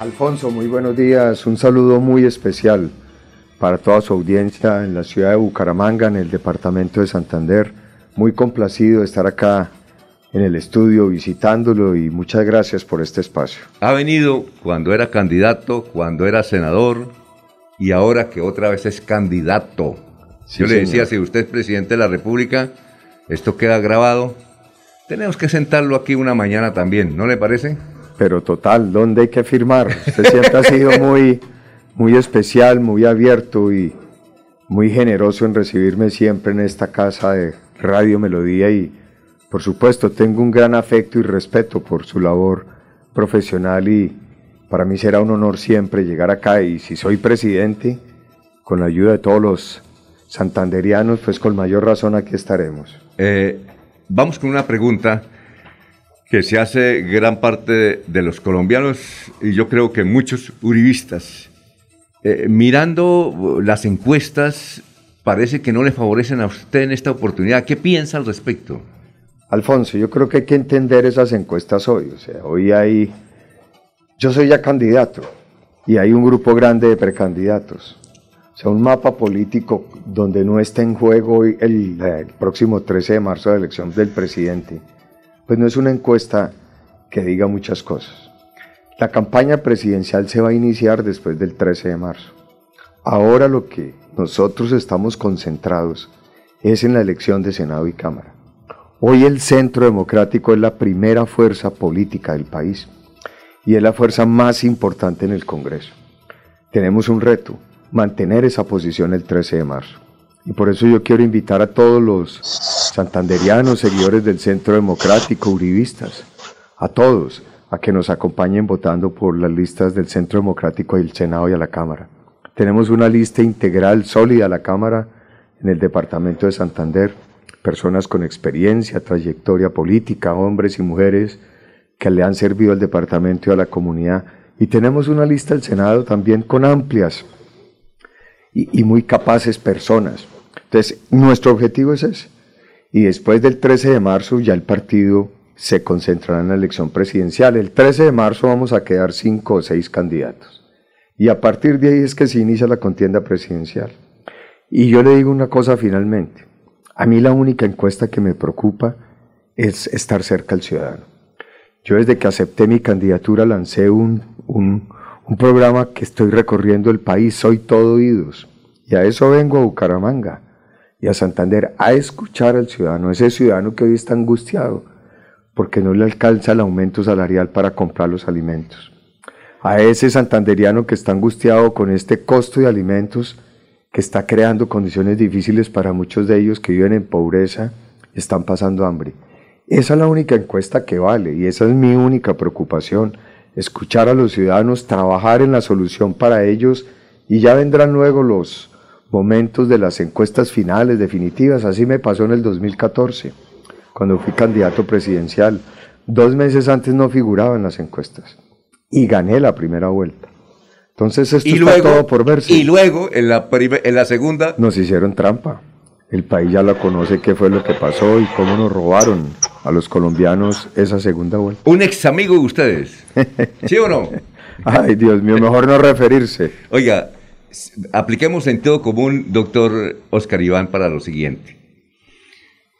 Alfonso, muy buenos días. Un saludo muy especial para toda su audiencia en la ciudad de Bucaramanga, en el departamento de Santander. Muy complacido de estar acá en el estudio visitándolo y muchas gracias por este espacio. Ha venido cuando era candidato, cuando era senador y ahora que otra vez es candidato. Yo le decía, si usted es presidente de la República, esto queda grabado. Tenemos que sentarlo aquí una mañana también, ¿no le parece? Pero total, ¿dónde hay que firmar? Usted siempre ha sido muy, muy especial, muy abierto y muy generoso en recibirme siempre en esta casa de Radio Melodía y por supuesto tengo un gran afecto y respeto por su labor profesional y para mí será un honor siempre llegar acá y si soy presidente, con la ayuda de todos los santanderianos, pues con mayor razón aquí estaremos. Eh, vamos con una pregunta que se hace gran parte de, los colombianos y yo creo que muchos uribistas. Eh, mirando las encuestas, parece que no le favorecen a usted en esta oportunidad. ¿Qué piensa al respecto? Alfonso, yo creo que hay que entender esas encuestas hoy. O sea, hoy hay. Yo soy ya candidato y hay un grupo grande de precandidatos. O sea, un mapa político donde no está en juego el, el próximo 13 de marzo la elección del presidente pues no es una encuesta que diga muchas cosas. La campaña presidencial se va a iniciar después del 13 de marzo. Ahora lo que nosotros estamos concentrados es en la elección de Senado y Cámara. Hoy el Centro Democrático es la primera fuerza política del país y es la fuerza más importante en el Congreso. Tenemos un reto, mantener esa posición el 13 de marzo. Y por eso yo quiero invitar a todos los santanderianos, seguidores del Centro Democrático, uribistas, a todos, a que nos acompañen votando por las listas del Centro Democrático del Senado y a la Cámara. Tenemos una lista integral, sólida a la Cámara en el Departamento de Santander, personas con experiencia, trayectoria política, hombres y mujeres que le han servido al departamento y a la comunidad. Y tenemos una lista del Senado también con amplias y, y muy capaces personas entonces, nuestro objetivo es ese. Y después del 13 de marzo ya el partido se concentrará en la elección presidencial. El 13 de marzo vamos a quedar cinco o seis candidatos. Y a partir de ahí es que se inicia la contienda presidencial. Y yo le digo una cosa finalmente. A mí la única encuesta que me preocupa es estar cerca al ciudadano. Yo desde que acepté mi candidatura lancé un, un, un programa que estoy recorriendo el país, soy todo oídos. Y a eso vengo a Bucaramanga y a Santander a escuchar al ciudadano, ese ciudadano que hoy está angustiado porque no le alcanza el aumento salarial para comprar los alimentos. A ese santanderiano que está angustiado con este costo de alimentos que está creando condiciones difíciles para muchos de ellos que viven en pobreza están pasando hambre. Esa es la única encuesta que vale y esa es mi única preocupación, escuchar a los ciudadanos, trabajar en la solución para ellos y ya vendrán luego los, momentos de las encuestas finales, definitivas. Así me pasó en el 2014, cuando fui candidato presidencial. Dos meses antes no figuraba en las encuestas y gané la primera vuelta. Entonces esto y está todo por verse. Y luego, en la, en la segunda... Nos hicieron trampa. El país ya lo conoce qué fue lo que pasó y cómo nos robaron a los colombianos esa segunda vuelta. Un ex amigo de ustedes. ¿Sí o no? Ay, Dios mío, mejor no referirse. Oiga, apliquemos sentido común, doctor Oscar Iván, para lo siguiente.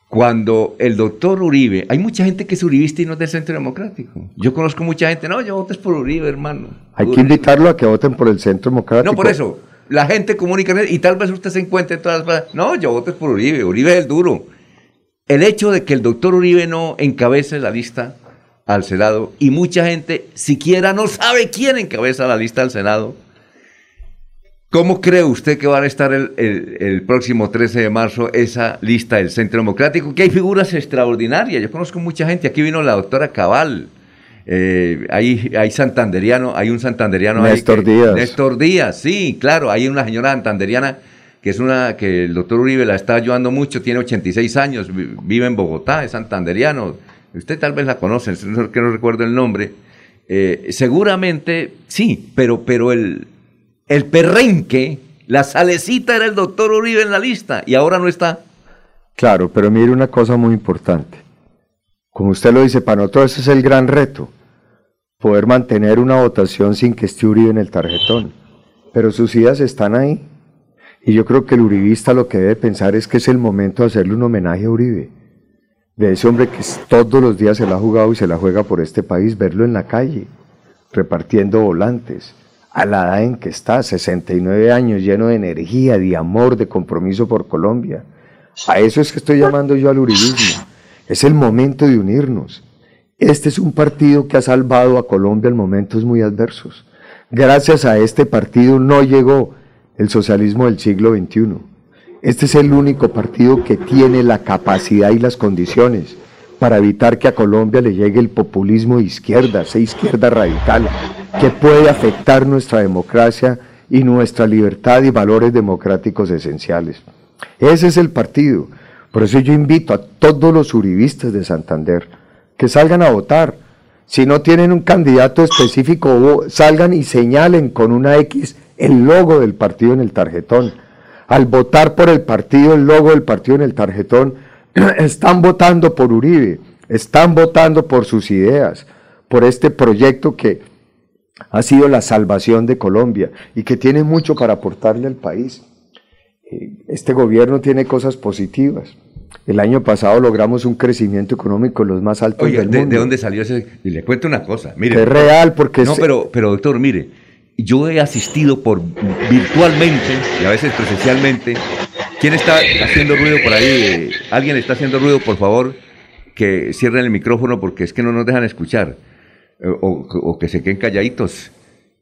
Cuando el doctor Uribe, hay mucha gente que es uribista y no es del Centro Democrático. Yo conozco mucha gente, no, yo votes por Uribe, hermano. Hay que invitarlo a que voten por el Centro Democrático. No, por eso. La gente comunica y tal vez usted se encuentre en todas las... No, yo votes por Uribe, Uribe es el duro. El hecho de que el doctor Uribe no encabece la lista al Senado y mucha gente siquiera no sabe quién encabeza la lista al Senado, ¿Cómo cree usted que va a estar el, próximo 13 de marzo esa lista del Centro Democrático? Que hay figuras extraordinarias. Yo conozco mucha gente. Aquí vino la doctora Cabal. Eh, hay, hay santanderiano, hay un santanderiano. Néstor Díaz. Néstor Díaz, sí, claro. Hay una señora santanderiana que es una que el doctor Uribe la está ayudando mucho. Tiene 86 años, vive en Bogotá, es santanderiano. Usted tal vez la conoce, que no recuerdo el nombre. Eh, seguramente sí, pero, pero el, el perrenque, la salecita era el doctor Uribe en la lista y ahora no está. Claro, pero mire una cosa muy importante. Como usted lo dice, para nosotros ese es el gran reto. poder mantener una votación sin que esté Uribe en el tarjetón. Pero sus ideas están ahí. Y yo creo que el uribista lo que debe pensar es que es el momento de hacerle un homenaje a Uribe. De ese hombre que todos los días se la ha jugado y se la juega por este país, verlo en la calle, repartiendo volantes, a la edad en que está, 69 años, lleno de energía, de amor, de compromiso por Colombia. A eso es que estoy llamando yo al uribismo. Es el momento de unirnos. Este es un partido que ha salvado a Colombia en momentos muy adversos. Gracias a este partido no llegó el socialismo del siglo XXI. Este es el único partido que tiene la capacidad y las condiciones para evitar que a Colombia le llegue el populismo de izquierda, esa izquierda radical, que puede afectar nuestra democracia y nuestra libertad y valores democráticos esenciales. Ese es el partido. Por eso yo invito a todos los uribistas de Santander que salgan a votar. Si no tienen un candidato específico, salgan y señalen con una X el logo del partido en el tarjetón. Al votar por el partido, el logo del partido en el tarjetón, están votando por Uribe, están votando por sus ideas, por este proyecto que ha sido la salvación de Colombia y que tiene mucho para aportarle al país. Eh, este gobierno tiene cosas positivas. El año pasado logramos un crecimiento económico los más altos del de, mundo. ¿De dónde salió ese? Y le cuento una cosa. Mire, es real porque... No, pero, pero doctor, mire, yo he asistido por virtualmente y a veces presencialmente. ¿Quién está haciendo ruido por ahí? ¿Alguien está haciendo ruido, por favor? Que cierren el micrófono porque es que no nos dejan escuchar. Eh, o, que se queden calladitos.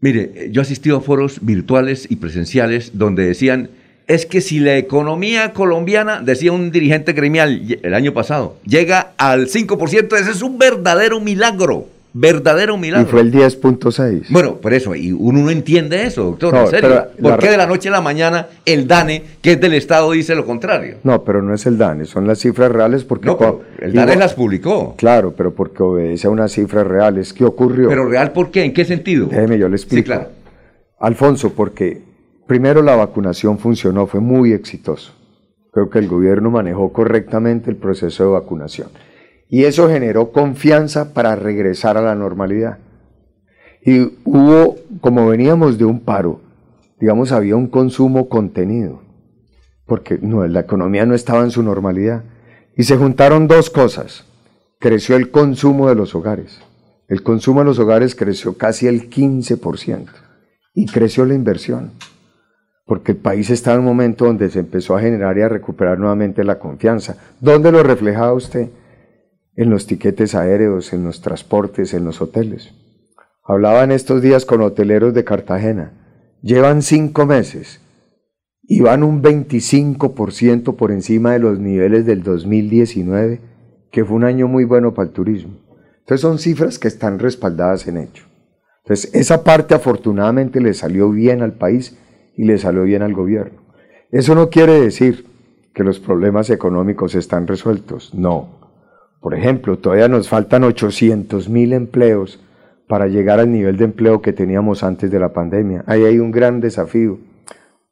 Mire, yo he asistido a foros virtuales y presenciales donde decían es que si la economía colombiana, decía un dirigente gremial el año pasado, llega al 5%, ese es un verdadero milagro. Verdadero milagro. Y fue el 10.6. Bueno, por eso, y uno no entiende eso, doctor, en serio. ¿Por qué de la noche a la mañana el DANE, que es del Estado, dice lo contrario? No, pero no es el DANE, son las cifras reales porque... No, el DANE las publicó. Claro, pero porque obedece a unas cifras reales. ¿Qué ocurrió? ¿Pero real por qué? ¿En qué sentido? Déjeme, yo le explico. Sí, claro. Alfonso, porque Primero la vacunación funcionó, fue muy exitoso. Creo que el gobierno manejó correctamente el proceso de vacunación. Y eso generó confianza para regresar a la normalidad. Y hubo, como veníamos de un paro, digamos, había un consumo contenido, porque no, la economía no estaba en su normalidad. Y se juntaron dos cosas. Creció el consumo de los hogares. El consumo de los hogares creció casi el 15% y creció la inversión porque el país está en un momento donde se empezó a generar y a recuperar nuevamente la confianza. ¿Dónde lo reflejaba usted? En los tiquetes aéreos, en los transportes, en los hoteles. Hablaba en estos días con hoteleros de Cartagena. Llevan cinco meses y van un 25% por encima de los niveles del 2019, que fue un año muy bueno para el turismo. Entonces son cifras que están respaldadas en hecho. Entonces esa parte afortunadamente le salió bien al país y le salió bien al gobierno. Eso no quiere decir que los problemas económicos están resueltos, no. Por ejemplo, todavía nos faltan 800 mil empleos para llegar al nivel de empleo que teníamos antes de la pandemia. Ahí hay un gran desafío.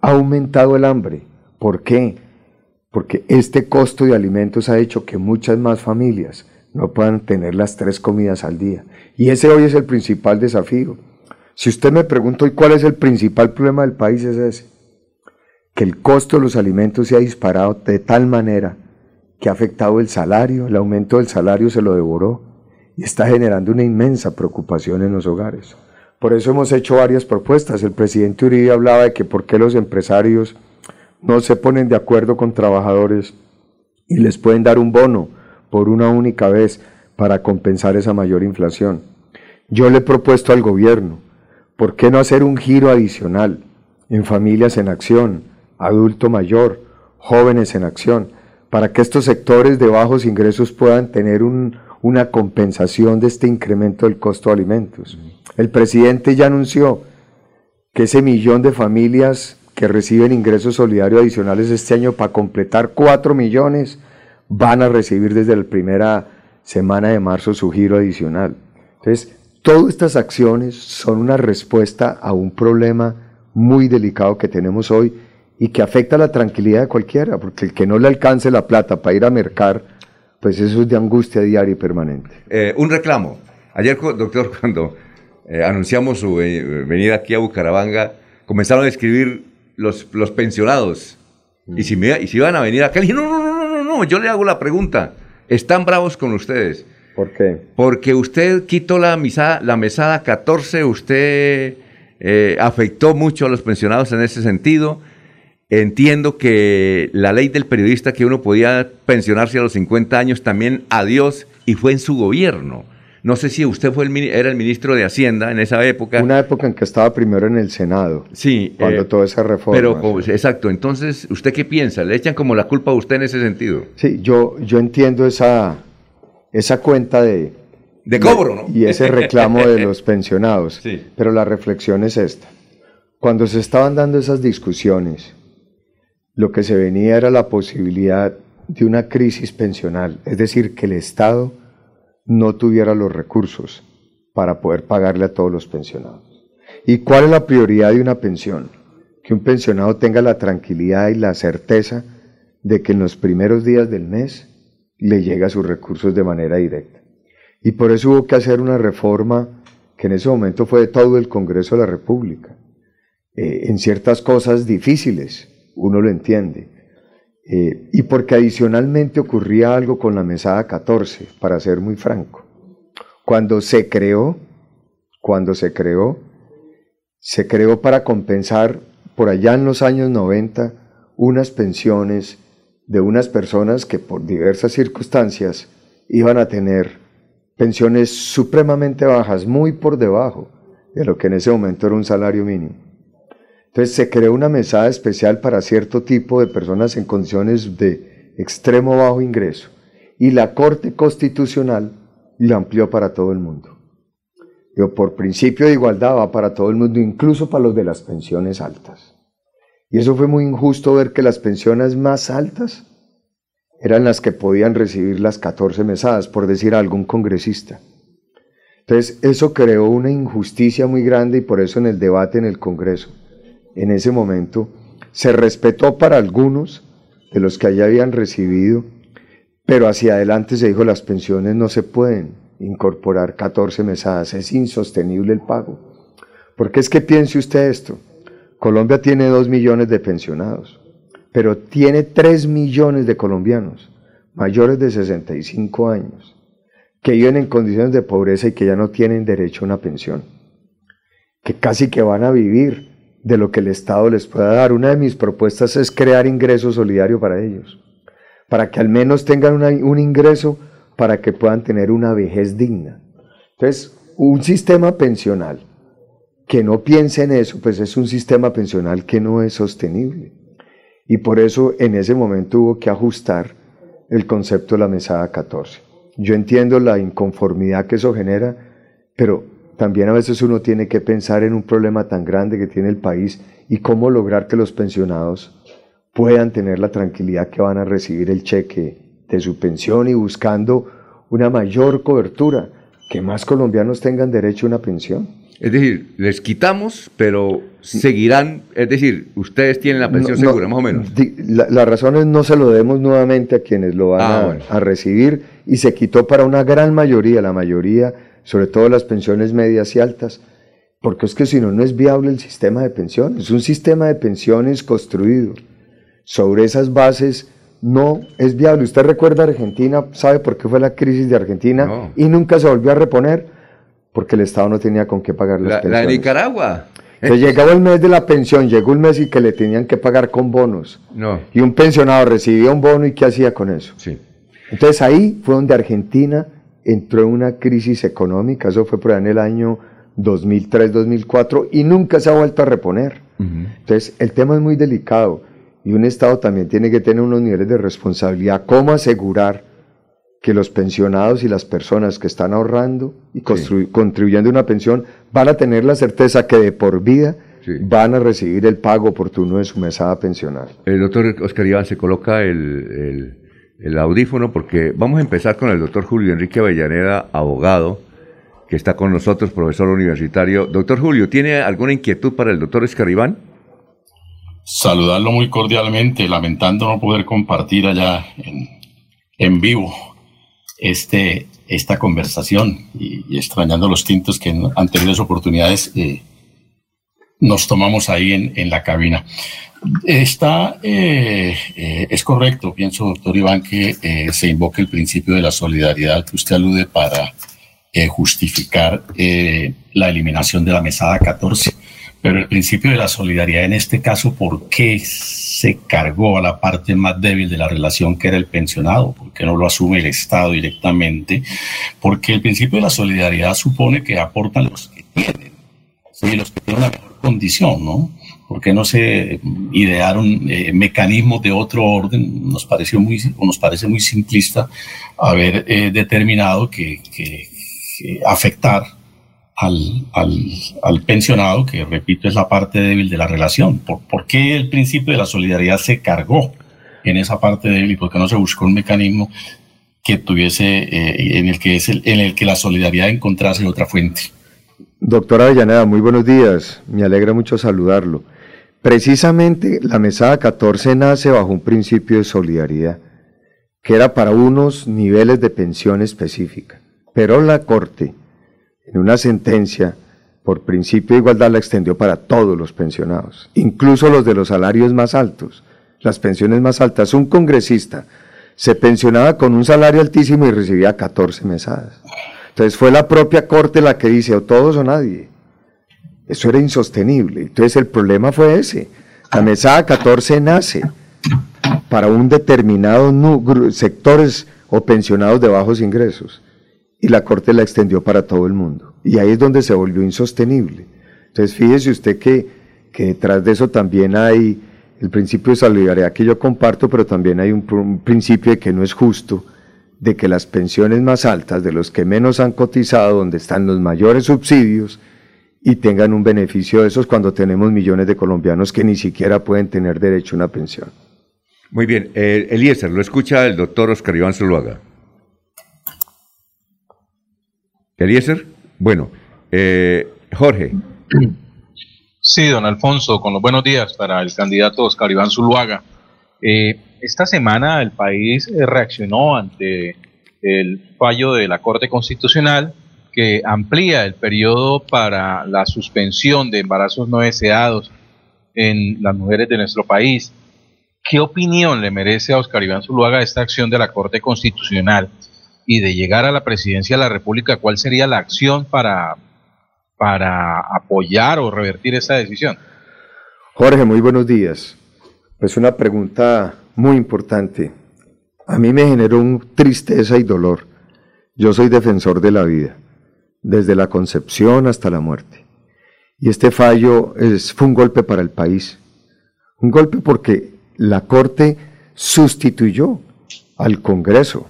Ha aumentado el hambre. ¿Por qué? Porque este costo de alimentos ha hecho que muchas más familias no puedan tener las tres comidas al día. Y ese hoy es el principal desafío. Si usted me pregunta hoy cuál es el principal problema del país, es ese. Que el costo de los alimentos se ha disparado de tal manera que ha afectado el salario, el aumento del salario se lo devoró y está generando una inmensa preocupación en los hogares. Por eso hemos hecho varias propuestas. El presidente Uribe hablaba de que por qué los empresarios no se ponen de acuerdo con trabajadores y les pueden dar un bono por una única vez para compensar esa mayor inflación. Yo le he propuesto al gobierno ¿Por qué no hacer un giro adicional en familias en acción, adulto mayor, jóvenes en acción, para que estos sectores de bajos ingresos puedan tener una compensación de este incremento del costo de alimentos? El presidente ya anunció que ese millón de familias que reciben ingresos solidarios adicionales este año para completar cuatro millones van a recibir desde la primera semana de marzo su giro adicional. Entonces, Todas estas acciones son una respuesta a un problema muy delicado que tenemos hoy y que afecta la tranquilidad de cualquiera, porque el que no le alcance la plata para ir a mercar, pues eso es de angustia diaria y permanente. Eh, un reclamo. Ayer, doctor, cuando eh, anunciamos su eh, venida aquí a Bucaramanga, comenzaron a escribir los, los pensionados. Y, si me, y si iban a venir acá, le dije, no, no, no, no, no, yo le hago la pregunta. ¿Están bravos con ustedes? ¿Por qué? Porque usted quitó la, misa, la mesada 14, usted eh, afectó mucho a los pensionados en ese sentido. Entiendo que la ley del periodista que uno podía pensionarse a los 50 años también adiós y fue en su gobierno. No sé si usted fue el, era el ministro de Hacienda en esa época. Una época en que estaba primero en el Senado. Sí. Cuando eh, toda esa reforma. Pero, exacto. Entonces, ¿usted qué piensa? ¿Le echan como la culpa a usted en ese sentido? Sí, yo, yo entiendo esa, esa cuenta de... De cobro, ¿no? Y ese reclamo de los pensionados. Sí. Pero la reflexión es esta. Cuando se estaban dando esas discusiones, lo que se venía era la posibilidad de una crisis pensional, es decir, que el Estado no tuviera los recursos para poder pagarle a todos los pensionados. ¿Y cuál es la prioridad de una pensión? Que un pensionado tenga la tranquilidad y la certeza de que en los primeros días del mes le llega sus recursos de manera directa. Y por eso hubo que hacer una reforma que en ese momento fue de todo el Congreso de la República, eh, en ciertas cosas difíciles, uno lo entiende. Eh, y porque adicionalmente ocurría algo con la mesada 14, para ser muy franco. Cuando se creó, cuando se creó, se creó para compensar por allá en los años 90 unas pensiones de unas personas que por diversas circunstancias iban a tener pensiones supremamente bajas, muy por debajo de lo que en ese momento era un salario mínimo. Entonces se creó una mesada especial para cierto tipo de personas en condiciones de extremo bajo ingreso y la Corte Constitucional la amplió para todo el mundo. Yo, por principio de igualdad va para todo el mundo, incluso para los de las pensiones altas. Y eso fue muy injusto ver que las pensiones más altas eran las que podían recibir las 14 mesadas, por decir a algún congresista. Entonces, eso creó una injusticia muy grande y por eso en el debate en el Congreso en ese momento, se respetó para algunos de los que allá habían recibido, pero hacia adelante se dijo las pensiones no se pueden incorporar 14 mesadas, es insostenible el pago. Porque es que piense usted esto, Colombia tiene 2 millones de pensionados, pero tiene 3 millones de colombianos mayores de 65 años que viven en condiciones de pobreza y que ya no tienen derecho a una pensión, que casi que van a vivir de lo que el Estado les pueda dar. Una de mis propuestas es crear ingreso solidario para ellos, para que al menos tengan un ingreso para que puedan tener una vejez digna. Entonces, un sistema pensional que no piense en eso, pues es un sistema pensional que no es sostenible. Y por eso en ese momento hubo que ajustar el concepto de la mesada 14. Yo entiendo la inconformidad que eso genera, pero también a veces uno tiene que pensar en un problema tan grande que tiene el país y cómo lograr que los pensionados puedan tener la tranquilidad que van a recibir el cheque de su pensión y buscando una mayor cobertura, que más colombianos tengan derecho a una pensión. Es decir, les quitamos, pero seguirán, es decir, ustedes tienen la pensión segura, más o menos. La, razón es no se lo demos nuevamente a quienes lo van ah, a, a recibir y se quitó para una gran mayoría, la mayoría sobre todo las pensiones medias y altas, porque es que si no, no es viable el sistema de pensiones. Un sistema de pensiones construido sobre esas bases no es viable. Usted recuerda Argentina, sabe por qué fue la crisis de Argentina y nunca se volvió a reponer, porque el Estado no tenía con qué pagar las pensiones. La de Nicaragua. Entonces llegaba el mes de la pensión, llegó el mes y que le tenían que pagar con bonos. No. Y un pensionado recibía un bono y ¿qué hacía con eso? Sí. Entonces ahí fue donde Argentina entró en una crisis económica, eso fue por ahí en el año 2003-2004 y nunca se ha vuelto a reponer. Entonces, el tema es muy delicado y un Estado también tiene que tener unos niveles de responsabilidad. ¿Cómo asegurar que los pensionados y las personas que están ahorrando y contribuyendo a una pensión van a tener la certeza que de por vida van a recibir el pago oportuno de su mesada pensional? El doctor Oscar Iván se coloca el el audífono porque vamos a empezar con el doctor Julio Enrique Avellaneda, abogado, que está con nosotros, profesor universitario. Doctor Julio, ¿tiene alguna inquietud para el doctor Escaribán? Saludarlo muy cordialmente, lamentando no poder compartir allá en, en vivo este, esta conversación y, extrañando los tintos que en anteriores oportunidades eh, nos tomamos ahí en, en la cabina. Está, eh, eh, es correcto, pienso, doctor Iván, que se invoque el principio de la solidaridad que usted alude para justificar la eliminación de la mesada 14. Pero el principio de la solidaridad en este caso, ¿por qué se cargó a la parte más débil de la relación que era el pensionado? ¿Por qué no lo asume el Estado directamente? Porque el principio de la solidaridad supone que aportan los que tienen, los que tienen una mejor condición, ¿no? ¿Por qué no se idearon eh, mecanismos de otro orden? Nos pareció muy, nos parece muy simplista haber eh, determinado que, que afectar al, al, al, pensionado, que repito es la parte débil de la relación. ¿Por, ¿Por, qué el principio de la solidaridad se cargó en esa parte débil y por qué no se buscó un mecanismo que tuviese, eh, en, el que es el, en el que la solidaridad encontrase otra fuente? Doctora Avellaneda, muy buenos días. Me alegra mucho saludarlo. Precisamente la mesada 14 nace bajo un principio de solidaridad, que era para unos niveles de pensión específica. Pero la Corte, en una sentencia, por principio de igualdad la extendió para todos los pensionados, incluso los de los salarios más altos, las pensiones más altas. Un congresista se pensionaba con un salario altísimo y recibía 14 mesadas. Entonces fue la propia Corte la que dice o todos o nadie. Eso era insostenible. Entonces el problema fue ese. La mesada 14 nace para un determinado sectores o pensionados de bajos ingresos y la Corte la extendió para todo el mundo. Y ahí es donde se volvió insostenible. Entonces fíjese usted que, que detrás de eso también hay el principio de solidaridad que yo comparto, pero también hay un, principio de que no es justo de que las pensiones más altas de los que menos han cotizado, donde están los mayores subsidios, y tengan un beneficio de esos cuando tenemos millones de colombianos que ni siquiera pueden tener derecho a una pensión. Muy bien, eh, Eliezer, lo escucha el doctor Oscar Iván Zuluaga. Eliezer, bueno, eh, Jorge. Sí, don Alfonso, con los buenos días para el candidato Oscar Iván Zuluaga. Eh, esta semana el país reaccionó ante el fallo de la Corte Constitucional que amplía el periodo para la suspensión de embarazos no deseados en las mujeres de nuestro país. ¿Qué opinión le merece a Oscar Iván Zuluaga esta acción de la Corte Constitucional? y de llegar a la presidencia de la República, ¿cuál sería la acción para, para apoyar o revertir esa decisión? Jorge, muy buenos días. Pues una pregunta muy importante. A mí me generó un tristeza y dolor. Yo soy defensor de la vida, desde la concepción hasta la muerte. Y este fallo es, fue un golpe para el país. Un golpe porque la Corte sustituyó al Congreso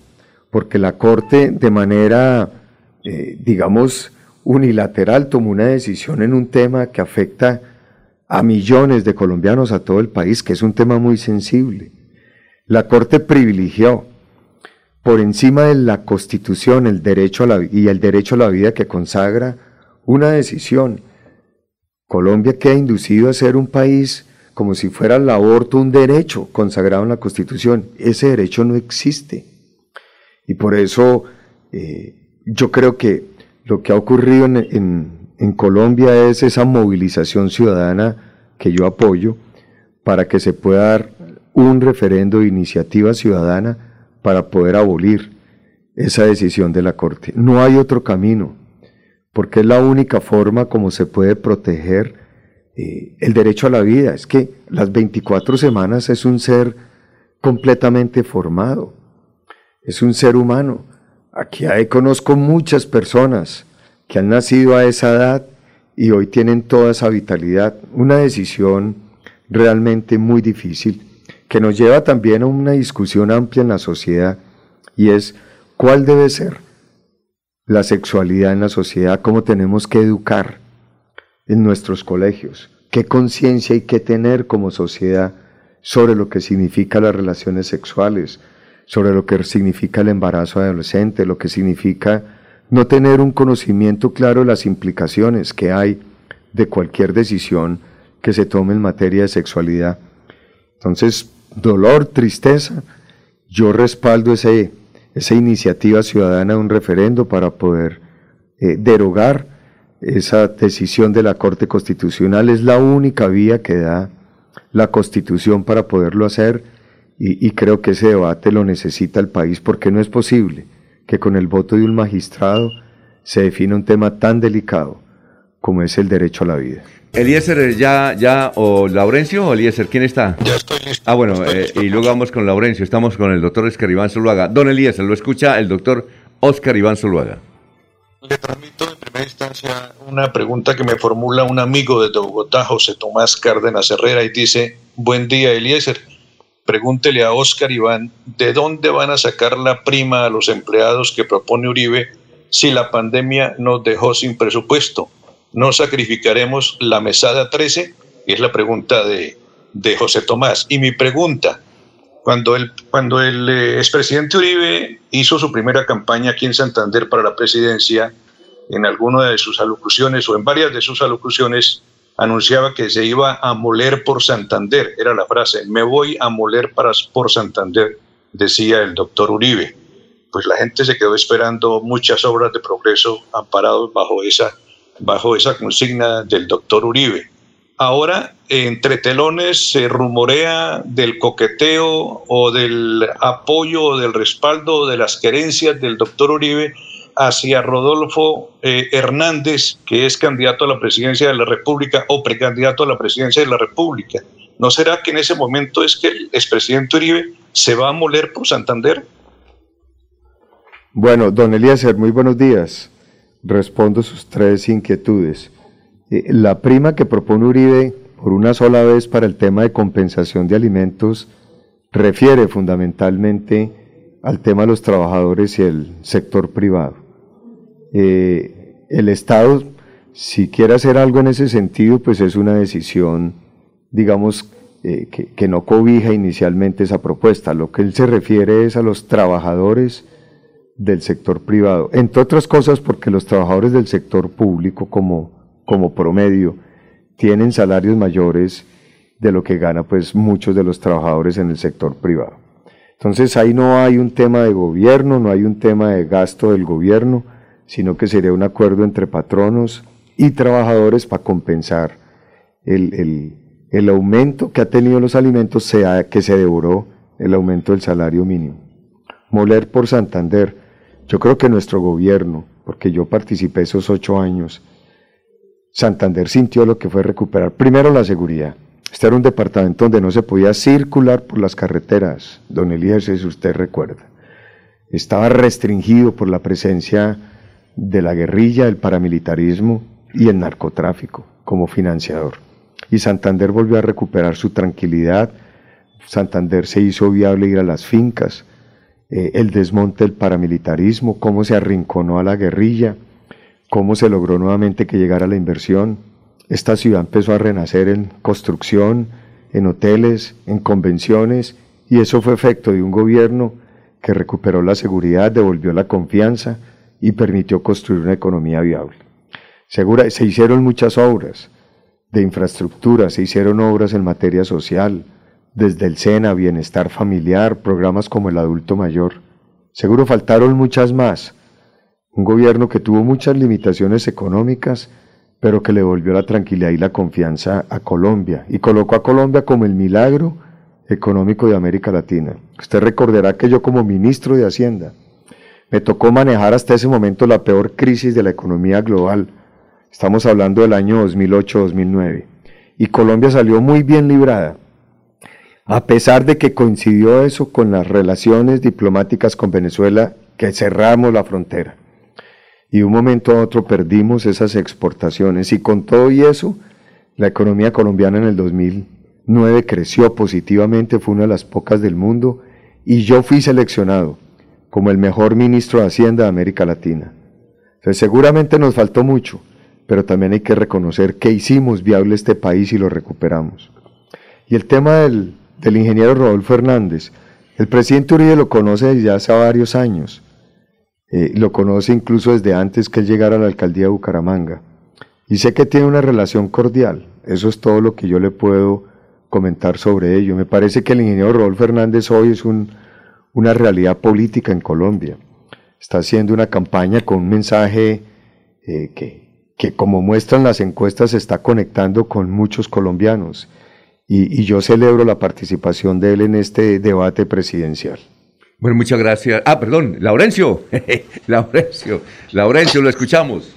porque la Corte de manera, eh, digamos, unilateral tomó una decisión en un tema que afecta a millones de colombianos, a todo el país, que es un tema muy sensible. La Corte privilegió por encima de la Constitución el derecho a la, y el derecho a la vida que consagra una decisión. Colombia queda inducido a ser un país como si fuera el aborto un derecho consagrado en la Constitución. Ese derecho no existe. Y por eso eh, yo creo que lo que ha ocurrido en, en, Colombia es esa movilización ciudadana que yo apoyo para que se pueda dar un referendo de iniciativa ciudadana para poder abolir esa decisión de la Corte. No hay otro camino, porque es la única forma como se puede proteger eh, el derecho a la vida. Es que las 24 semanas es un ser completamente formado es un ser humano. Aquí hay, conozco muchas personas que han nacido a esa edad y hoy tienen toda esa vitalidad. Una decisión realmente muy difícil que nos lleva también a una discusión amplia en la sociedad y es cuál debe ser la sexualidad en la sociedad, cómo tenemos que educar en nuestros colegios, qué conciencia hay que tener como sociedad sobre lo que significan las relaciones sexuales, sobre lo que significa el embarazo adolescente, lo que significa no tener un conocimiento claro de las implicaciones que hay de cualquier decisión que se tome en materia de sexualidad. Entonces, dolor, tristeza, yo respaldo ese, esa iniciativa ciudadana de un referendo para poder eh, derogar esa decisión de la Corte Constitucional. Es la única vía que da la Constitución para poderlo hacer y, y creo que ese debate lo necesita el país porque no es posible que con el voto de un magistrado se defina un tema tan delicado como es el derecho a la vida. Eliezer, ya, ya, o Laurencio o Eliezer, ¿quién está? Ya estoy listo. Ah, bueno, eh, y luego vamos con Laurencio, estamos con el doctor Oscar Iván Zuluaga. Don Eliezer, lo escucha el doctor Oscar Iván Zuluaga. Le transmito en primera instancia una pregunta que me formula un amigo desde Bogotá, José Tomás Cárdenas Herrera, y dice, buen día Eliezer, pregúntele a Oscar Iván, ¿de dónde van a sacar la prima a los empleados que propone Uribe si la pandemia nos dejó sin presupuesto? ¿No sacrificaremos la mesada 13? Y es la pregunta de, de José Tomás. Y mi pregunta, cuando el, cuando el eh, expresidente Uribe hizo su primera campaña aquí en Santander para la presidencia, en alguna de sus alocuciones o en varias de sus alocuciones, anunciaba que se iba a moler por Santander. Era la frase, me voy a moler para, por Santander, decía el doctor Uribe. Pues la gente se quedó esperando muchas obras de progreso amparados bajo esa bajo esa consigna del doctor Uribe. Ahora, entre telones se rumorea del coqueteo o del apoyo o del respaldo de las querencias del doctor Uribe hacia Rodolfo eh, Hernández, que es candidato a la presidencia de la República o precandidato a la presidencia de la República. ¿No será que en ese momento es que el expresidente Uribe se va a moler por Santander? Bueno, don Eliezer, muy buenos días respondo sus tres inquietudes. Eh, la prima que propone Uribe por una sola vez para el tema de compensación de alimentos refiere fundamentalmente al tema de los trabajadores y el sector privado. Eh, el Estado, si quiere hacer algo en ese sentido, pues es una decisión, digamos, eh, que, que, no cobija inicialmente esa propuesta. Lo que él se refiere es a los trabajadores del sector privado, entre otras cosas porque los trabajadores del sector público como, como promedio tienen salarios mayores de lo que gana pues muchos de los trabajadores en el sector privado. Entonces ahí no hay un tema de gobierno, no hay un tema de gasto del gobierno, sino que sería un acuerdo entre patronos y trabajadores para compensar el, el, el aumento que ha tenido los alimentos, sea que se devoró el aumento del salario mínimo. Moler por Santander, yo creo que nuestro gobierno, porque yo participé esos ocho años, Santander sintió lo que fue recuperar primero la seguridad. Este era un departamento donde no se podía circular por las carreteras, don Elías, si usted recuerda. Estaba restringido por la presencia de la guerrilla, el paramilitarismo y el narcotráfico como financiador. Y Santander volvió a recuperar su tranquilidad. Santander se hizo viable ir a las fincas, eh, el desmonte del paramilitarismo, cómo se arrinconó a la guerrilla, cómo se logró nuevamente que llegara la inversión. Esta ciudad empezó a renacer en construcción, en hoteles, en convenciones, y eso fue efecto de un gobierno que recuperó la seguridad, devolvió la confianza y permitió construir una economía viable. Segura, se hicieron muchas obras de infraestructura, se hicieron obras en materia social, desde el SENA, bienestar familiar, programas como el adulto mayor. Seguro faltaron muchas más. Un gobierno que tuvo muchas limitaciones económicas, pero que le volvió la tranquilidad y la confianza a Colombia y colocó a Colombia como el milagro económico de América Latina. Usted recordará que yo como ministro de Hacienda me tocó manejar hasta ese momento la peor crisis de la economía global. Estamos hablando del año 2008-2009. Y Colombia salió muy bien librada a pesar de que coincidió eso con las relaciones diplomáticas con Venezuela, que cerramos la frontera. Y de un momento a otro perdimos esas exportaciones. Y con todo y eso, la economía colombiana en el 2009 creció positivamente, fue una de las pocas del mundo, y yo fui seleccionado como el mejor ministro de Hacienda de América Latina. Seguramente nos faltó mucho, pero también hay que reconocer que hicimos viable este país y lo recuperamos. Y el tema del, del ingeniero Rodolfo Hernández. El presidente Uribe lo conoce desde hace varios años. Eh, lo conoce incluso desde antes que él llegara a la alcaldía de Bucaramanga. Y sé que tiene una relación cordial. Eso es todo lo que yo le puedo comentar sobre ello. Me parece que el ingeniero Rodolfo Hernández hoy es un, una realidad política en Colombia. Está haciendo una campaña con un mensaje eh, que, que, como muestran las encuestas, está conectando con muchos colombianos. Y, y yo celebro la participación de él en este debate presidencial. Bueno, muchas gracias. Ah, perdón, Laurencio. Laurencio, Laurencio, lo escuchamos.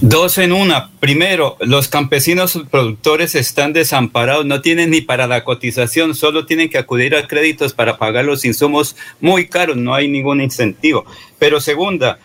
Dos en una. Primero, los campesinos productores están desamparados, no tienen ni para la cotización, solo tienen que acudir a créditos para pagar los insumos muy caros, no hay ningún incentivo. Pero segunda,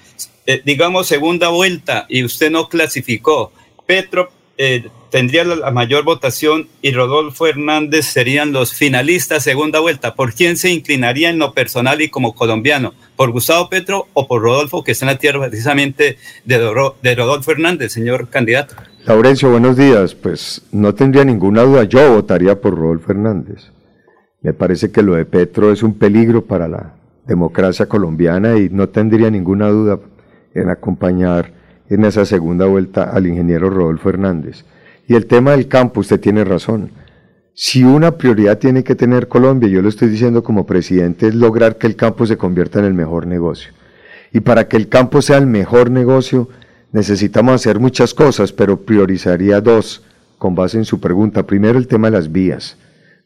eh, digamos segunda vuelta y usted no clasificó. Petro eh, tendría la mayor votación y Rodolfo Hernández serían los finalistas segunda vuelta. ¿Por quién se inclinaría en lo personal y como colombiano? ¿Por Gustavo Petro o por Rodolfo, que está en la tierra precisamente de, de Rodolfo Hernández, señor candidato? Laurencio, buenos días. Pues no tendría ninguna duda, yo votaría por Rodolfo Hernández. Me parece que lo de Petro es un peligro para la democracia colombiana y no tendría ninguna duda en acompañar en esa segunda vuelta al ingeniero Rodolfo Hernández. Y el tema del campo, usted tiene razón. Si una prioridad tiene que tener Colombia, yo lo estoy diciendo como presidente, es lograr que el campo se convierta en el mejor negocio. Y para que el campo sea el mejor negocio, necesitamos hacer muchas cosas, pero priorizaría dos con base en su pregunta. Primero, el tema de las vías,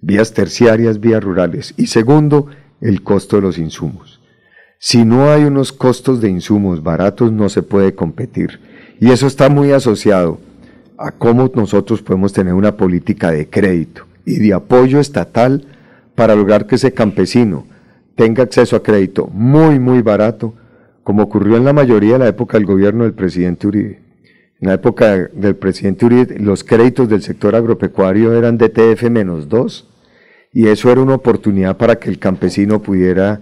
vías terciarias, vías rurales. Y segundo, el costo de los insumos. Si no hay unos costos de insumos baratos, no se puede competir. Y eso está muy asociado a cómo nosotros podemos tener una política de crédito y de apoyo estatal para lograr que ese campesino tenga acceso a crédito muy, muy barato, como ocurrió en la mayoría de la época del gobierno del presidente Uribe. En la época del presidente Uribe, los créditos del sector agropecuario eran DTF menos dos, y eso era una oportunidad para que el campesino pudiera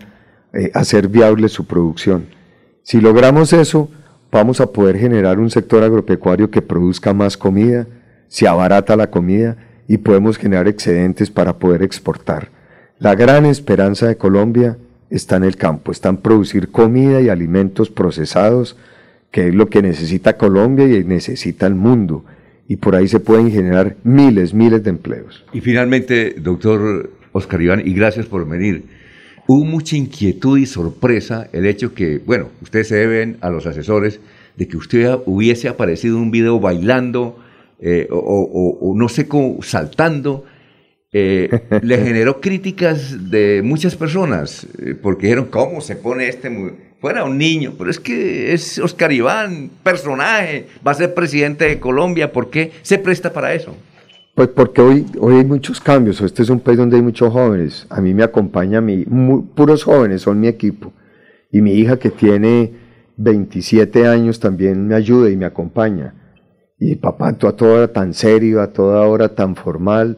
eh, hacer viable su producción. Si logramos eso, vamos a poder generar un sector agropecuario que produzca más comida, se abarata la comida y podemos generar excedentes para poder exportar. La gran esperanza de Colombia está en el campo, está en producir comida y alimentos procesados, que es lo que necesita Colombia y necesita el mundo. Y por ahí se pueden generar miles, miles de empleos. Y finalmente, doctor Oscar Iván, y gracias por venir hubo mucha inquietud y sorpresa el hecho que, bueno, ustedes se deben a los asesores de que usted hubiese aparecido en un video bailando eh, o, no sé cómo, saltando. Eh, le generó críticas de muchas personas, eh, porque dijeron, ¿cómo se pone este? Fuera un niño, pero es que es Oscar Iván, personaje, va a ser presidente de Colombia, ¿por qué se presta para eso? Pues porque hoy, hoy hay muchos cambios, este es un país donde hay muchos jóvenes, a mí me acompaña, mi, puros jóvenes son mi equipo, y mi hija que tiene 27 años también me ayuda y me acompaña. Y papá, a toda hora tan serio, a toda hora tan formal,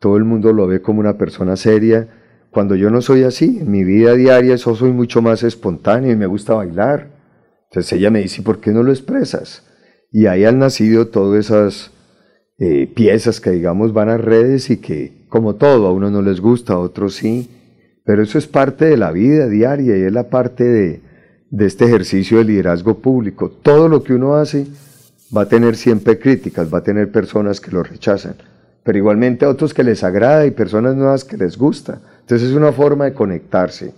todo el mundo lo ve como una persona seria, cuando yo no soy así, en mi vida diaria eso soy mucho más espontáneo y me gusta bailar. Entonces ella me dice, ¿por qué no lo expresas? Y ahí han nacido todas esas eh, piezas que digamos van a redes y que como todo a uno no les gusta, a otros sí, pero eso es parte de la vida diaria y es la parte de, de este ejercicio de liderazgo público. Todo lo que uno hace va a tener siempre críticas, va a tener personas que lo rechazan, pero igualmente a otros que les agrada y personas nuevas que les gusta. Entonces es una forma de conectarse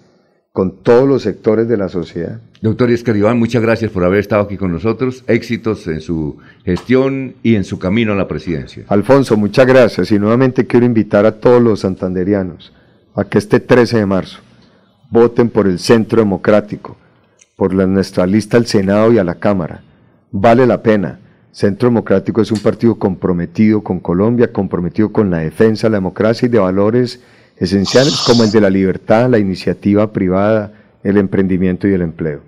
con todos los sectores de la sociedad. Doctor Escaribán, muchas gracias por haber estado aquí con nosotros. Éxitos en su gestión y en su camino a la presidencia. Alfonso, muchas gracias y nuevamente quiero invitar a todos los santanderianos a que este 13 de marzo voten por el Centro Democrático, por la, nuestra lista al Senado y a la Cámara. Vale la pena. Centro Democrático es un partido comprometido con Colombia, comprometido con la defensa de la democracia y de valores esenciales como el de la libertad, la iniciativa privada, el emprendimiento y el empleo.